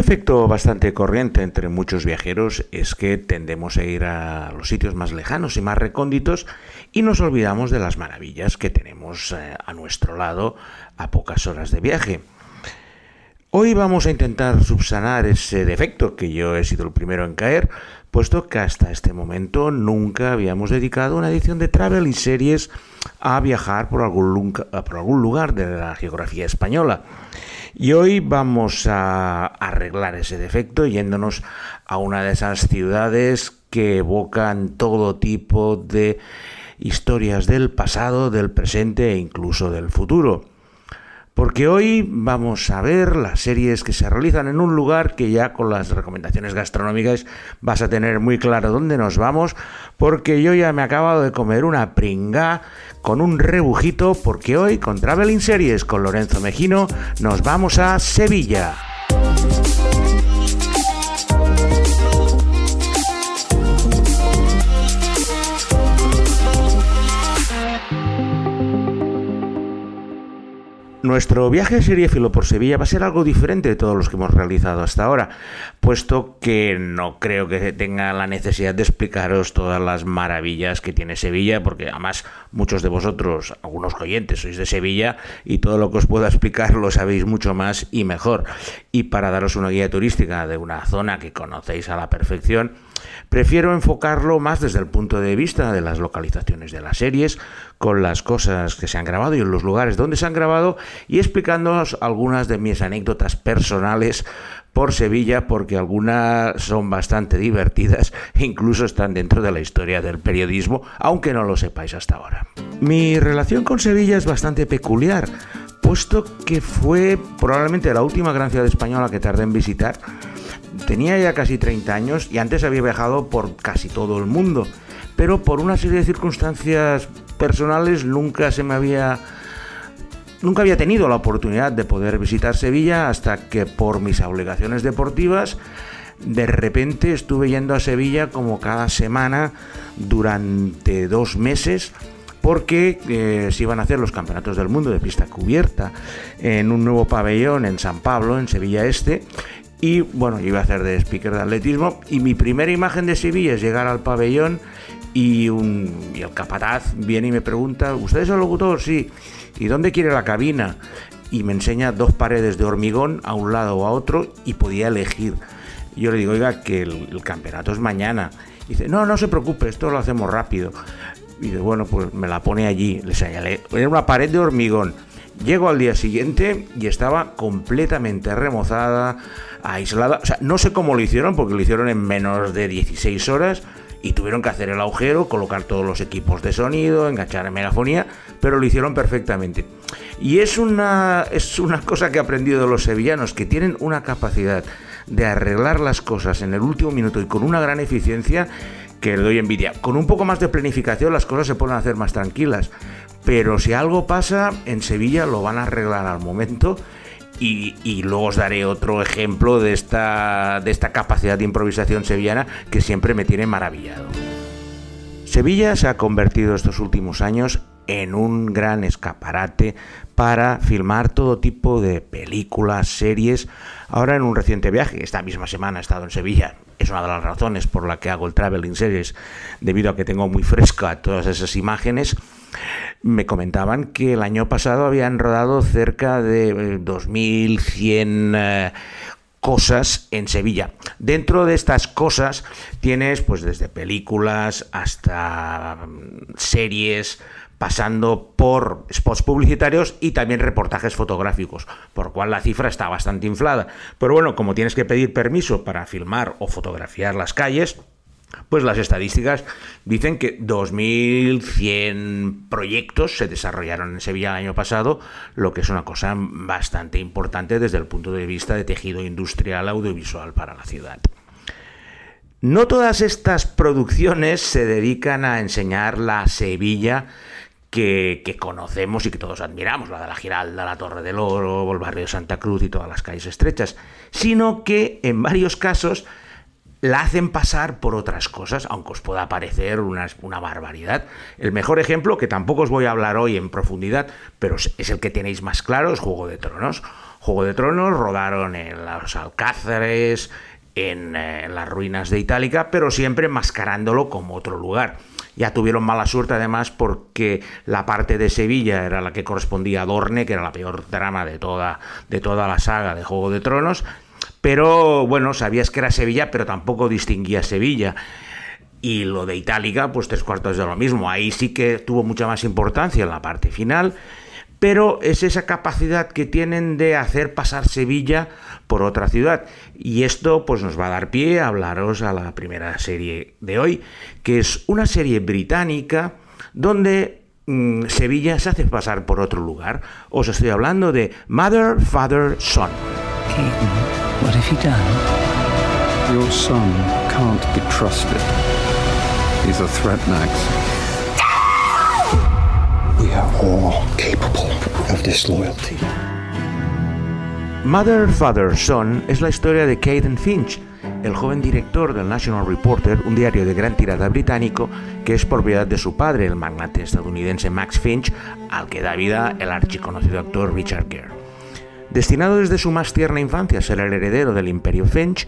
defecto bastante corriente entre muchos viajeros es que tendemos a ir a los sitios más lejanos y más recónditos y nos olvidamos de las maravillas que tenemos eh, a nuestro lado a pocas horas de viaje. Hoy vamos a intentar subsanar ese defecto que yo he sido el primero en caer, puesto que hasta este momento nunca habíamos dedicado una edición de Travel y series a viajar por algún lugar de la geografía española. Y hoy vamos a arreglar ese defecto yéndonos a una de esas ciudades que evocan todo tipo de historias del pasado, del presente e incluso del futuro porque hoy vamos a ver las series que se realizan en un lugar que ya con las recomendaciones gastronómicas vas a tener muy claro dónde nos vamos, porque yo ya me he acabado de comer una pringa con un rebujito, porque hoy con Traveling Series con Lorenzo Mejino nos vamos a Sevilla. Nuestro viaje seriéfilo por Sevilla va a ser algo diferente de todos los que hemos realizado hasta ahora, puesto que no creo que tenga la necesidad de explicaros todas las maravillas que tiene Sevilla, porque además muchos de vosotros, algunos oyentes, sois de Sevilla y todo lo que os pueda explicar lo sabéis mucho más y mejor. Y para daros una guía turística de una zona que conocéis a la perfección, Prefiero enfocarlo más desde el punto de vista de las localizaciones de las series, con las cosas que se han grabado y en los lugares donde se han grabado y explicándoos algunas de mis anécdotas personales por Sevilla porque algunas son bastante divertidas e incluso están dentro de la historia del periodismo, aunque no lo sepáis hasta ahora. Mi relación con Sevilla es bastante peculiar, puesto que fue probablemente la última gran ciudad española que tardé en visitar Tenía ya casi 30 años y antes había viajado por casi todo el mundo, pero por una serie de circunstancias personales nunca se me había nunca había tenido la oportunidad de poder visitar Sevilla hasta que por mis obligaciones deportivas de repente estuve yendo a Sevilla como cada semana durante dos meses porque eh, se iban a hacer los campeonatos del mundo de pista cubierta en un nuevo pabellón en San Pablo, en Sevilla Este, y bueno, yo iba a hacer de speaker de atletismo y mi primera imagen de Sevilla es llegar al pabellón y, un, y el capataz viene y me pregunta, ¿usted es el locutor? Sí. ¿Y dónde quiere la cabina? Y me enseña dos paredes de hormigón a un lado o a otro y podía elegir. Yo le digo, oiga, que el, campeonato es mañana. Y dice, no, no se preocupe, esto lo hacemos rápido. Y dice, bueno, pues me la pone allí. Le señalé, era una pared de hormigón. Llego al día siguiente y estaba completamente remozada, aislada. O sea, no sé cómo lo hicieron, porque lo hicieron en menos de 16 horas y tuvieron que hacer el agujero, colocar todos los equipos de sonido, enganchar en megafonía, pero lo hicieron perfectamente. Y es una, es una cosa que he aprendido de los sevillanos, que tienen una capacidad de arreglar las cosas en el último minuto y con una gran eficiencia que le doy envidia. Con un poco más de planificación las cosas se pueden hacer más tranquilas, pero si algo pasa, en Sevilla lo van a arreglar al momento y, luego os daré otro ejemplo de esta, de esta capacidad de improvisación sevillana que siempre me tiene maravillado. Sevilla se ha convertido estos últimos años en un gran escaparate para filmar todo tipo de películas, series. Ahora en un reciente viaje, esta misma semana he estado en Sevilla, es una de las razones por la que hago el Traveling Series, debido a que tengo muy fresca todas esas imágenes me comentaban que el año pasado habían rodado cerca de 2.100 eh, eh, cosas en Sevilla. Dentro de estas cosas tienes pues desde películas hasta mm, series, pasando por spots publicitarios y también reportajes fotográficos, por lo cual la cifra está bastante inflada. Pero bueno, como tienes que pedir permiso para filmar o fotografiar las calles, pues las estadísticas dicen que 2.100 proyectos se desarrollaron en Sevilla el año pasado, lo que es una cosa bastante importante desde el punto de vista de tejido industrial audiovisual para la ciudad. No todas estas producciones se dedican a enseñar la Sevilla que, que, conocemos y que todos admiramos, la de la Giralda, la Torre del Oro, el barrio de Santa Cruz y todas las calles estrechas, sino que en varios casos la hacen pasar por otras cosas, aunque os pueda parecer una, barbaridad. El mejor ejemplo, que tampoco os voy a hablar hoy en profundidad, pero es el que tenéis más claro, es Juego de Tronos. Juego de Tronos, rodaron en los Alcázares, en, eh, las ruinas de Itálica, pero siempre mascarándolo como otro lugar. Ya tuvieron mala suerte además porque la parte de Sevilla era la que correspondía a Dorne, que era la peor drama de toda, de toda la saga de Juego de Tronos. Pero bueno, sabías que era Sevilla, pero tampoco distinguía Sevilla. Y lo de Itálica, pues tres cuartos de lo mismo. Ahí sí que tuvo mucha más importancia en la parte final pero es esa capacidad que tienen de hacer pasar Sevilla por otra ciudad. Y esto pues nos va a dar pie a hablaros a la primera serie de hoy, que es una serie británica donde mm, Sevilla se hace pasar por otro lugar. Os estoy hablando de Mother, Father, Son. What have you done? Your son can't be trusted. He's a threat, Max. We are all capable of disloyalty. Mother, Father, Son es la historia de Caden Finch, el joven director del National Reporter, un diario de gran tirada británico que es propiedad de su padre, el magnate estadounidense Max Finch, al que da vida el archiconocido actor Richard Gere. Destinado desde su más tierna infancia a ser el heredero del imperio Finch,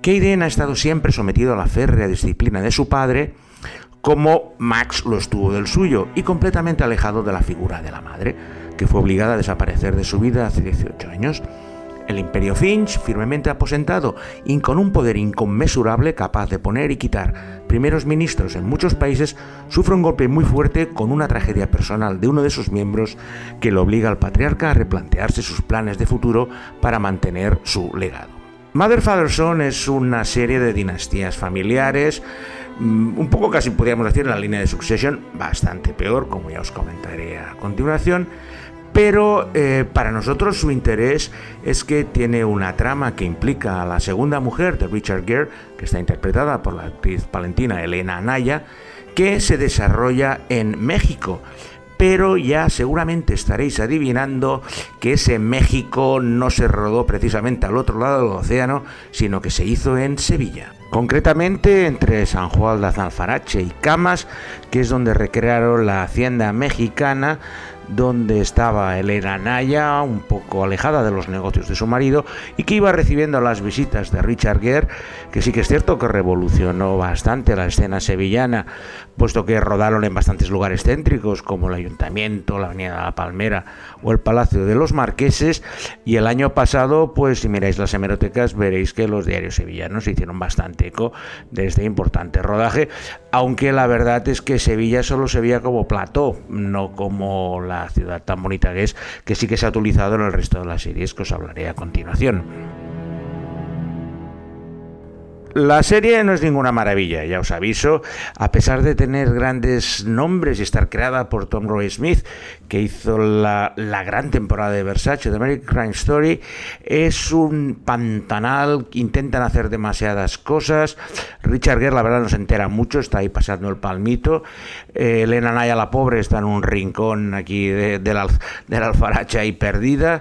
Caden ha estado siempre sometido a la férrea disciplina de su padre, como Max lo estuvo del suyo, y completamente alejado de la figura de la madre, que fue obligada a desaparecer de su vida hace 18 años. El imperio Finch, firmemente aposentado y con un poder inconmensurable capaz de poner y quitar primeros ministros en muchos países, sufre un golpe muy fuerte con una tragedia personal de uno de sus miembros que lo obliga al patriarca a replantearse sus planes de futuro para mantener su legado. Mother Father Son es una serie de dinastías familiares, mm, un poco casi podríamos decir en la línea de Succession, bastante peor, como ya os comentaré a continuación, pero eh, para nosotros su interés es que tiene una trama que implica a la segunda mujer de Richard Gere, que está interpretada por la actriz palentina Elena Anaya, que se desarrolla en México. Pero ya seguramente estaréis adivinando que ese México no se rodó precisamente al otro lado del océano, sino que se hizo en Sevilla. Concretamente entre San Juan de Azalfarache y Camas, que es donde recrearon la hacienda mexicana donde estaba Elena Naya, un poco alejada de los negocios de su marido, y que iba recibiendo las visitas de Richard Gere, que sí que es cierto que revolucionó bastante la escena sevillana, puesto que rodaron en bastantes lugares céntricos, como el Ayuntamiento, la Avenida de la Palmera o el Palacio de los Marqueses, y el año pasado, pues si miráis las hemerotecas, veréis que los diarios sevillanos hicieron bastante eco de este importante rodaje, aunque la verdad es que Sevilla solo se veía como plató, no como la ciudad tan bonita que es, que sí que se ha utilizado en el resto de las series que os hablaré a continuación. La serie no es ninguna maravilla, ya os aviso, a pesar de tener grandes nombres y estar creada por Tom Roy Smith, que hizo la, gran temporada de Versace, de American Crime Story, es un pantanal, intentan hacer demasiadas cosas. Richard Gere, la verdad, no se entera mucho, está ahí pasando el palmito. Eh, Elena Naya, la pobre, está en un rincón aquí de, la, de la alfaracha ahí perdida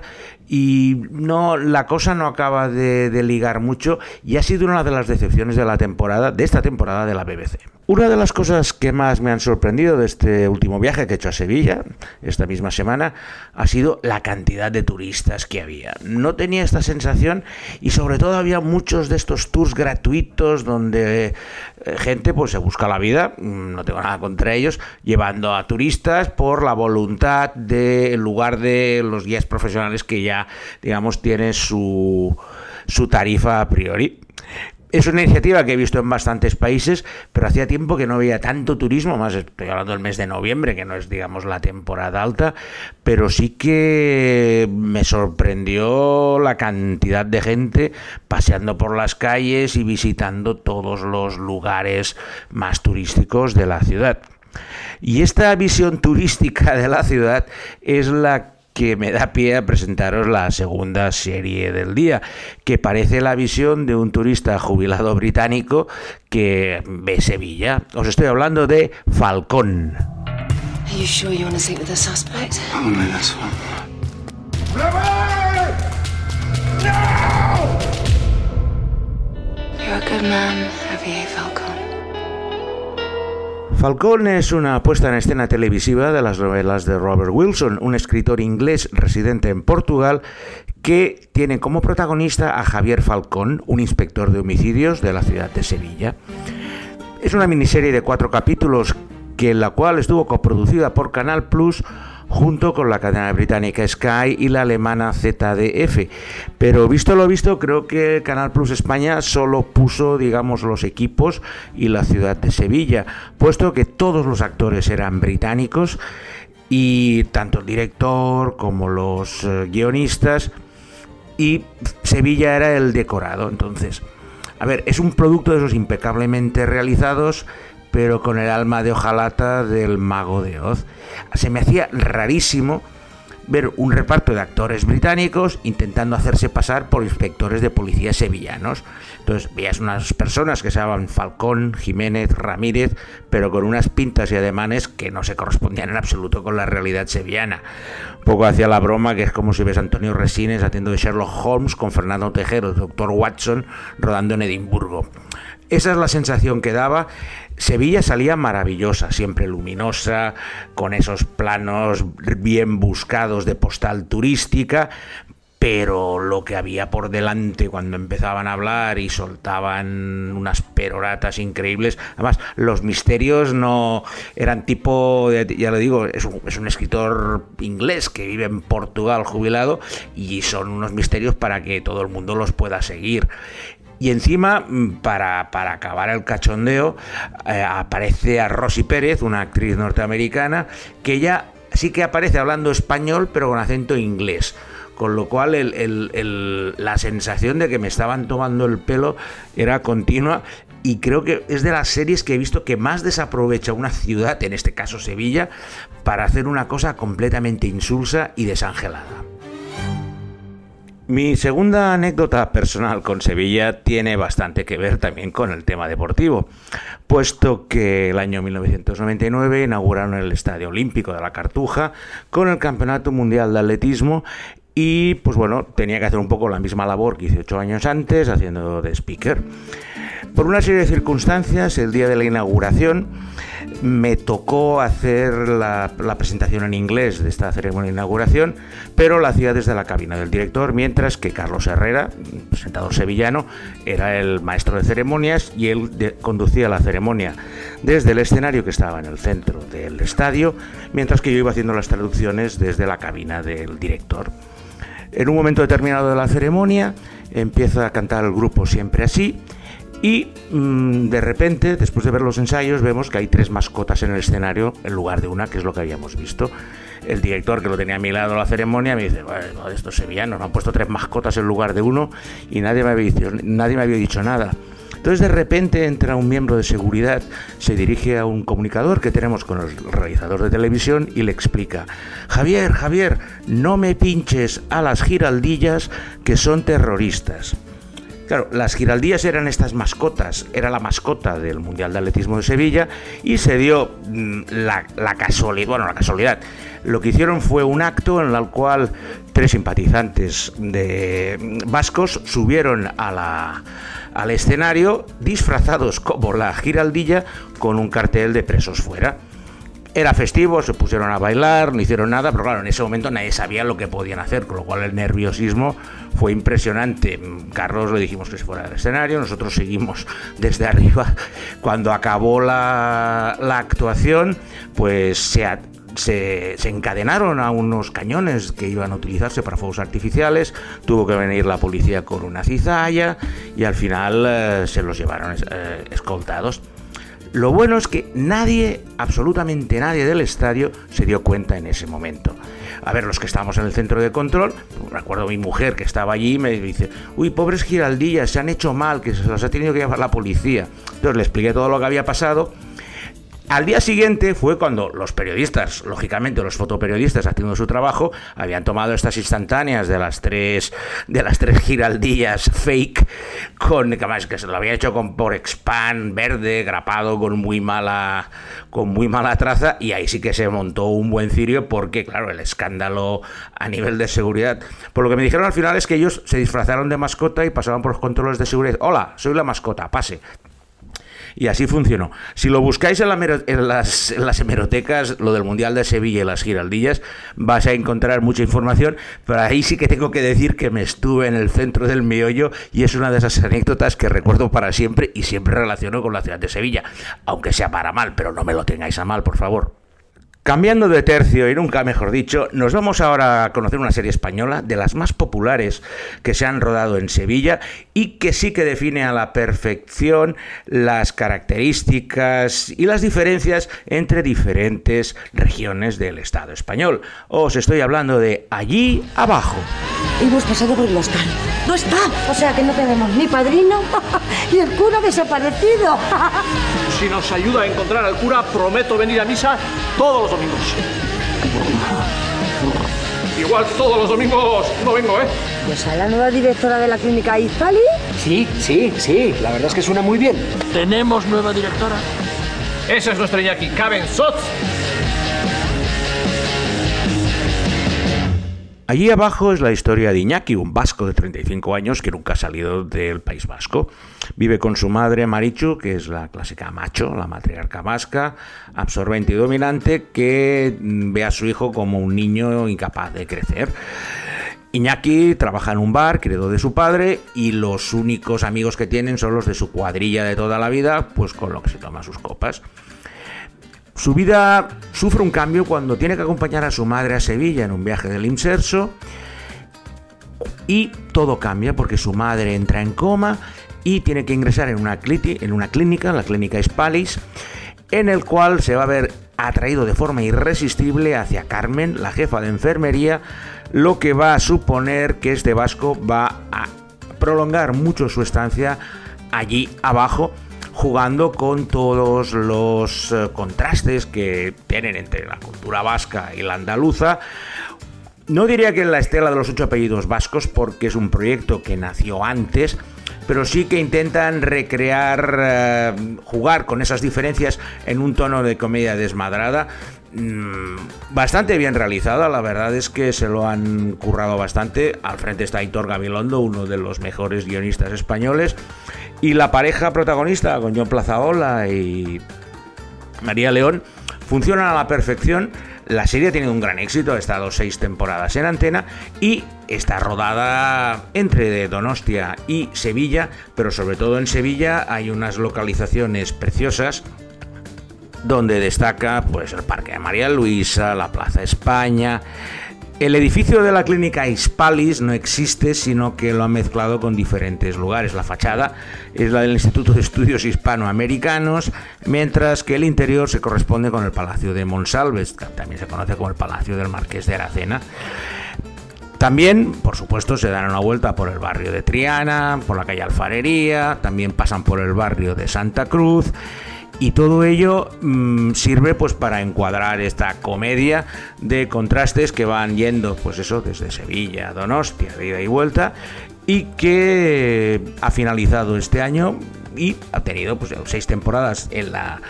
y no la cosa no acaba de, de, ligar mucho y ha sido una de las decepciones de la temporada de esta temporada de la BBC. Una de las cosas que más me han sorprendido de este último viaje que he hecho a Sevilla esta misma semana ha sido la cantidad de turistas que había. No tenía esta sensación y sobre todo había muchos de estos tours gratuitos donde eh, gente pues se busca la vida, mm, no tengo nada contra ellos, llevando a turistas por la voluntad de en lugar de los guías profesionales que ya digamos tienen su su tarifa a priori. Es una iniciativa que he visto en bastantes países, pero hacía tiempo que no había tanto turismo, más estoy hablando del mes de noviembre, que no es, digamos, la temporada alta, pero sí que me sorprendió la cantidad de gente paseando por las calles y visitando todos los lugares más turísticos de la ciudad. Y esta visión turística de la ciudad es la que me da pie a presentaros la segunda serie del día, que parece la visión de un turista jubilado británico que ve Sevilla. Os estoy hablando de Falcón. Falcón es una puesta en escena televisiva de las novelas de Robert Wilson, un escritor inglés residente en Portugal que tiene como protagonista a Javier Falcón, un inspector de homicidios de la ciudad de Sevilla. Es una miniserie de cuatro capítulos que la cual estuvo coproducida por Canal Plus junto con la cadena británica Sky y la alemana ZDF. Pero visto lo visto, creo que Canal Plus España solo puso, digamos, los equipos y la ciudad de Sevilla, puesto que todos los actores eran británicos y tanto el director como los eh, guionistas y Sevilla era el decorado. Entonces, a ver, es un producto de esos impecablemente realizados, pero con el alma de hojalata del mago de Oz. Se me hacía rarísimo ver un reparto de actores británicos intentando hacerse pasar por inspectores de policía sevillanos. Entonces veías unas personas que se llamaban Falcón, Jiménez, Ramírez, pero con unas pintas y ademanes que no se correspondían en absoluto con la realidad sevillana. Un poco hacía la broma que es como si ves a Antonio Resines haciendo de Sherlock Holmes con Fernando Tejero, doctor Watson, rodando en Edimburgo. Esa es la sensación que daba. Sevilla salía maravillosa, siempre luminosa, con esos planos bien buscados de postal turística, pero lo que había por delante cuando empezaban a hablar y soltaban unas peroratas increíbles, además los misterios no eran tipo, ya lo digo, es un, es un escritor inglés que vive en Portugal jubilado y son unos misterios para que todo el mundo los pueda seguir. Y encima, para, acabar el cachondeo, eh, aparece a Rosy Pérez, una actriz norteamericana, que ya sí que aparece hablando español, pero con acento inglés. Con lo cual la sensación de que me estaban tomando el pelo era continua y creo que es de las series que he visto que más desaprovecha una ciudad, en este caso Sevilla, para hacer una cosa completamente insulsa y desangelada. Mi segunda anécdota personal con Sevilla tiene bastante que ver también con el tema deportivo, puesto que el año 1999 inauguraron el Estadio Olímpico de la Cartuja con el Campeonato Mundial de Atletismo y pues bueno, tenía que hacer un poco la misma labor que hice ocho años antes haciendo de speaker. Por una serie de circunstancias, el día de la inauguración me tocó hacer la, presentación en inglés de esta ceremonia de inauguración, pero la hacía desde la cabina del director, mientras que Carlos Herrera, presentador sevillano, era el maestro de ceremonias y él conducía la ceremonia desde el escenario que estaba en el centro del estadio, mientras que yo iba haciendo las traducciones desde la cabina del director. En un momento determinado de la ceremonia empieza a cantar el grupo siempre así y mm, de repente, después de ver los ensayos, vemos que hay tres mascotas en el escenario en lugar de una, que es lo que habíamos visto. El director que lo tenía a mi lado en la ceremonia me dice, bueno, estos sevillanos han puesto tres mascotas en lugar de uno y nadie me había dicho, nadie me había dicho nada. Entonces de repente entra un miembro de seguridad, se dirige a un comunicador que tenemos con el realizador de televisión y le explica, Javier, Javier, no me pinches a las giraldillas que son terroristas. Claro, las giraldías eran estas mascotas, era la mascota del Mundial de Atletismo de Sevilla y se dio mm, la, casualidad, bueno, la casualidad. Lo que hicieron fue un acto en el cual tres simpatizantes de mm, vascos subieron a la, al escenario disfrazados como la giraldilla con un cartel de presos fuera. Era festivo, se pusieron a bailar, no hicieron nada, pero claro, en ese momento nadie sabía lo que podían hacer, con lo cual el nerviosismo fue impresionante. Carlos le dijimos que se fuera del escenario, nosotros seguimos desde arriba. Cuando acabó la, actuación, pues se, se, encadenaron a unos cañones que iban a utilizarse para fuegos artificiales, tuvo que venir la policía con una cizalla y al final eh, se los llevaron eh, escoltados. Lo bueno es que nadie, absolutamente nadie del estadio se dio cuenta en ese momento. A ver, los que estábamos en el centro de control, recuerdo a mi mujer que estaba allí y me dice, uy, pobres giraldillas, se han hecho mal, que se los ha tenido que llevar la policía. Entonces le expliqué todo lo que había pasado al día siguiente fue cuando los periodistas, lógicamente los fotoperiodistas haciendo su trabajo, habían tomado estas instantáneas de las tres, de las tres giraldillas fake, con que que se lo había hecho con por expand verde, grapado, con muy mala, con muy mala traza, y ahí sí que se montó un buen cirio porque, claro, el escándalo a nivel de seguridad. Por lo que me dijeron al final es que ellos se disfrazaron de mascota y pasaban por los controles de seguridad. Hola, soy la mascota, pase. Y así funcionó. Si lo buscáis en, las, hemerotecas, lo del Mundial de Sevilla y las Giraldillas, vas a encontrar mucha información, pero ahí sí que tengo que decir que me estuve en el centro del meollo y es una de esas anécdotas que recuerdo para siempre y siempre relaciono con la ciudad de Sevilla, aunque sea para mal, pero no me lo tengáis a mal, por favor. Cambiando de tercio y nunca mejor dicho, nos vamos ahora a conocer una serie española de las más populares que se han rodado en Sevilla y que sí que define a la perfección las características y las diferencias entre diferentes regiones del Estado español. Os estoy hablando de Allí Abajo. Hemos pasado por el hostal. No está. O sea que no tenemos ni padrino y el cura desaparecido. si nos ayuda a encontrar al cura, prometo venir a misa todos los domingos. Igual todos los domingos no vengo, ¿eh? Pues a la nueva directora de la clínica Izpali. Sí, sí, sí. La verdad es que suena muy bien. ¿Tenemos nueva directora? Esa es nuestra Iñaki, Caben Sots. Allí abajo es la historia de Iñaki, un vasco de 35 años que nunca ha salido del País Vasco. Vive con su madre Marichu, que es la clásica macho, la matriarca vasca, absorbente y dominante, que ve a su hijo como un niño incapaz de crecer. Iñaki trabaja en un bar, credo de su padre, y los únicos amigos que tienen son los de su cuadrilla de toda la vida, pues con lo que se toma sus copas. Su vida sufre un cambio cuando tiene que acompañar a su madre a Sevilla en un viaje del inserso y todo cambia porque su madre entra en coma y tiene que ingresar en una, en una clínica, la clínica Spalis, en el cual se va a ver atraído de forma irresistible hacia Carmen, la jefa de enfermería, lo que va a suponer que este vasco va a prolongar mucho su estancia allí abajo jugando con todos los eh, contrastes que tienen entre la cultura vasca y la andaluza. No diría que en la estela de los ocho apellidos vascos, porque es un proyecto que nació antes, pero sí que intentan recrear, eh, jugar con esas diferencias en un tono de comedia desmadrada. Mm, bastante bien realizada, la verdad es que se lo han currado bastante. Al frente está Hitor Gabilondo, uno de los mejores guionistas españoles. Y la pareja protagonista con John Plazaola y María León funcionan a la perfección. La serie ha tenido un gran éxito, ha estado seis temporadas en antena y está rodada entre Donostia y Sevilla, pero sobre todo en Sevilla hay unas localizaciones preciosas donde destaca pues el Parque de María Luisa, la Plaza España, el edificio de la clínica Hispalis no existe, sino que lo ha mezclado con diferentes lugares. La fachada es la del Instituto de Estudios Hispanoamericanos, mientras que el interior se corresponde con el Palacio de Monsalves, que también se conoce como el Palacio del Marqués de Aracena. También, por supuesto, se dan una vuelta por el barrio de Triana, por la calle Alfarería, también pasan por el barrio de Santa Cruz y todo ello mm, sirve pues para encuadrar esta comedia de contrastes que van yendo pues eso desde Sevilla a Donostia de ida y vuelta y que ha finalizado este año y ha tenido pues seis temporadas en la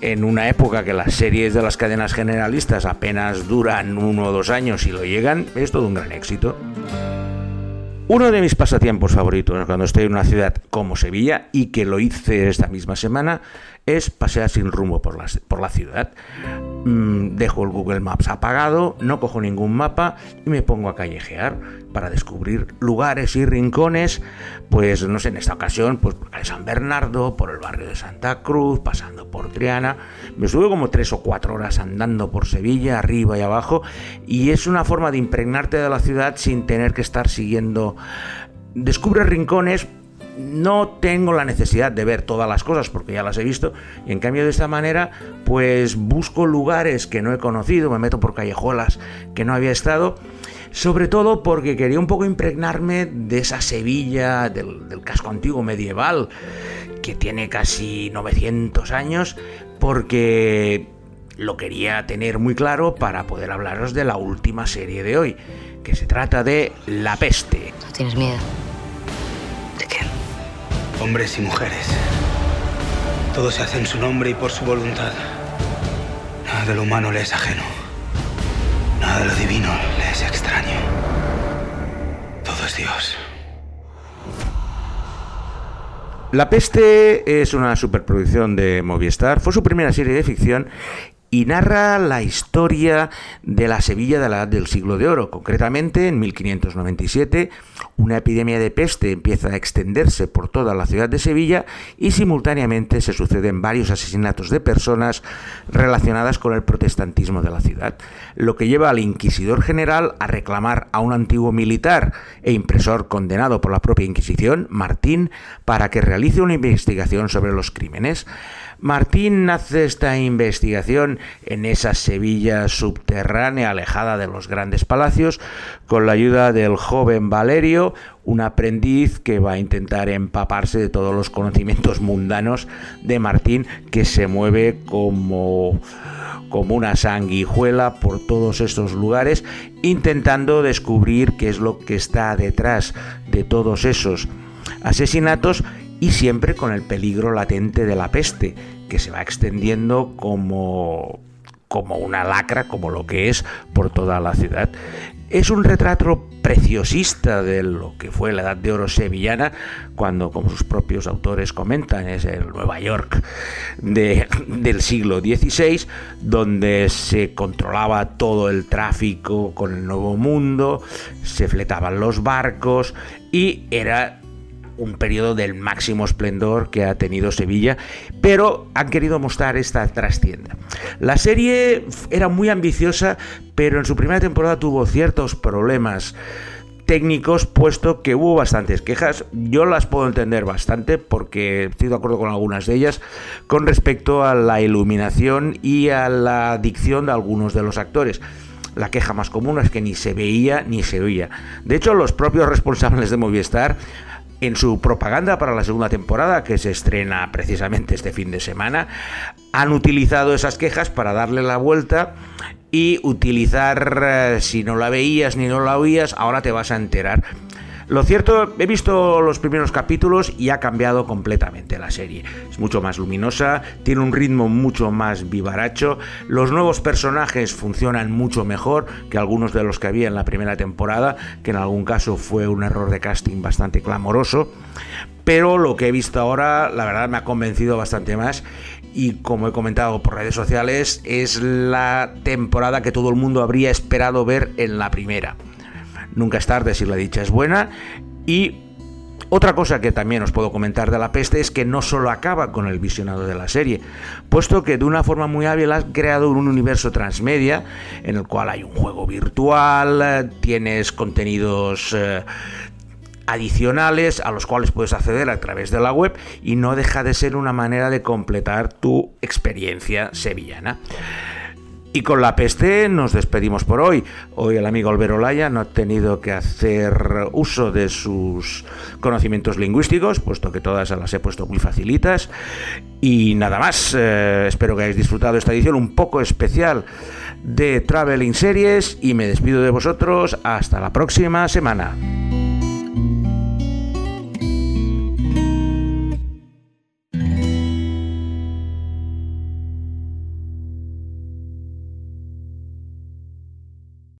en una época que las series de las cadenas generalistas apenas duran uno o dos años y lo llegan, es todo un gran éxito. Uno de mis pasatiempos favoritos cuando estoy en una ciudad como Sevilla y que lo hice esta misma semana es pasear sin rumbo por la, por la ciudad. Mm, dejo el Google Maps apagado, no cojo ningún mapa y me pongo a callejear para descubrir lugares y rincones, pues no sé, en esta ocasión, pues por San Bernardo, por el barrio de Santa Cruz, pasando por Triana. Me estuve como tres o cuatro horas andando por Sevilla, arriba y abajo, y es una forma de impregnarte de la ciudad sin tener que estar siguiendo. Descubre rincones no tengo la necesidad de ver todas las cosas porque ya las he visto y en cambio de esta manera pues busco lugares que no he conocido, me meto por callejuelas que no había estado, sobre todo porque quería un poco impregnarme de esa Sevilla del, del casco antiguo medieval que tiene casi 900 años porque lo quería tener muy claro para poder hablaros de la última serie de hoy, que se trata de La peste. ¿Tienes miedo? Hombres y mujeres. Todo se hace en su nombre y por su voluntad. Nada de lo humano le es ajeno. Nada de lo divino le es extraño. Todo es Dios. La peste es una superproducción de Movistar, fue su primera serie de ficción y narra la historia de la Sevilla de la Edad del Siglo de Oro. Concretamente, en 1597, una epidemia de peste empieza a extenderse por toda la ciudad de Sevilla y simultáneamente se suceden varios asesinatos de personas relacionadas con el protestantismo de la ciudad, lo que lleva al inquisidor general a reclamar a un antiguo militar e impresor condenado por la propia Inquisición, Martín, para que realice una investigación sobre los crímenes. Martín hace esta investigación en esa Sevilla subterránea alejada de los grandes palacios. Con la ayuda del joven Valerio, un aprendiz que va a intentar empaparse de todos los conocimientos mundanos de Martín que se mueve como como una sanguijuela por todos estos lugares intentando descubrir qué es lo que está detrás de todos esos asesinatos y siempre con el peligro latente de la peste, que se va extendiendo como, como una lacra, como lo que es por toda la ciudad. Es un retrato preciosista de lo que fue la Edad de Oro sevillana, cuando, como sus propios autores comentan, es el Nueva York del siglo XVI, donde se controlaba todo el tráfico con el Nuevo Mundo, se fletaban los barcos y era un periodo del máximo esplendor que ha tenido Sevilla, pero han querido mostrar esta trastienda. La serie era muy ambiciosa, pero en su primera temporada tuvo ciertos problemas técnicos, puesto que hubo bastantes quejas. Yo las puedo entender bastante porque estoy de acuerdo con algunas de ellas con respecto a la iluminación y a la dicción de algunos de los actores. La queja más común es que ni se veía ni se oía. De hecho, los propios responsables de Movistar en su propaganda para la segunda temporada, que se estrena precisamente este fin de semana, han utilizado esas quejas para darle la vuelta y utilizar, eh, si no la veías ni no la oías, ahora te vas a enterar lo cierto, he visto los primeros capítulos y ha cambiado completamente la serie. Es mucho más luminosa, tiene un ritmo mucho más vivaracho, los nuevos personajes funcionan mucho mejor que algunos de los que había en la primera temporada, que en algún caso fue un error de casting bastante clamoroso. Pero lo que he visto ahora, la verdad, me ha convencido bastante más y como he comentado por redes sociales, es la temporada que todo el mundo habría esperado ver en la primera. Nunca es tarde si la dicha es buena. Y otra cosa que también os puedo comentar de la peste es que no solo acaba con el visionado de la serie, puesto que de una forma muy hábil ha creado un universo transmedia en el cual hay un juego virtual, tienes contenidos eh, adicionales a los cuales puedes acceder a través de la web y no deja de ser una manera de completar tu experiencia sevillana. Y con la peste nos despedimos por hoy. Hoy el amigo Albero Laya no ha tenido que hacer uso de sus conocimientos lingüísticos, puesto que todas las he puesto muy facilitas. Y nada más, eh, espero que hayáis disfrutado esta edición un poco especial de Traveling Series y me despido de vosotros hasta la próxima semana.